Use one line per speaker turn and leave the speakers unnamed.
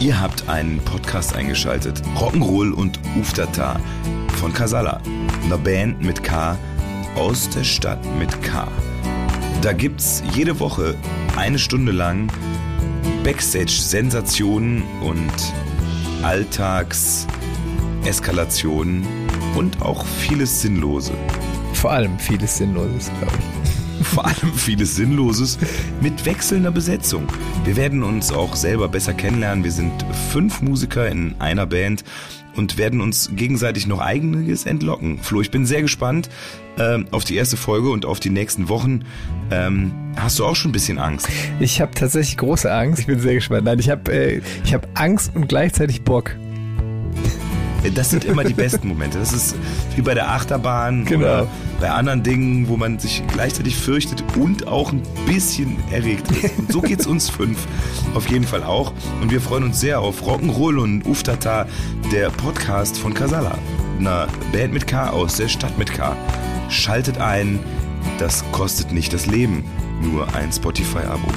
Ihr habt einen Podcast eingeschaltet. Rock'n'Roll und Uftata von Kasala. Einer Band mit K aus der Stadt mit K. Da gibt's jede Woche eine Stunde lang Backstage-Sensationen und Alltags-Eskalationen und auch vieles Sinnlose.
Vor allem vieles Sinnloses, glaube ich
vor allem vieles Sinnloses mit wechselnder Besetzung. Wir werden uns auch selber besser kennenlernen. Wir sind fünf Musiker in einer Band und werden uns gegenseitig noch einiges entlocken. Flo, ich bin sehr gespannt äh, auf die erste Folge und auf die nächsten Wochen. Ähm, hast du auch schon ein bisschen Angst?
Ich habe tatsächlich große Angst. Ich bin sehr gespannt. Nein, ich habe äh, hab Angst und gleichzeitig Bock.
Das sind immer die besten Momente. Das ist wie bei der Achterbahn genau. oder bei anderen Dingen, wo man sich gleichzeitig fürchtet und auch ein bisschen erregt ist. Und so geht's uns fünf auf jeden Fall auch. Und wir freuen uns sehr auf Rock'n'Roll und Uftata, der Podcast von Casala, einer Band mit K aus der Stadt mit K. Schaltet ein, das kostet nicht das Leben, nur ein Spotify-Abo.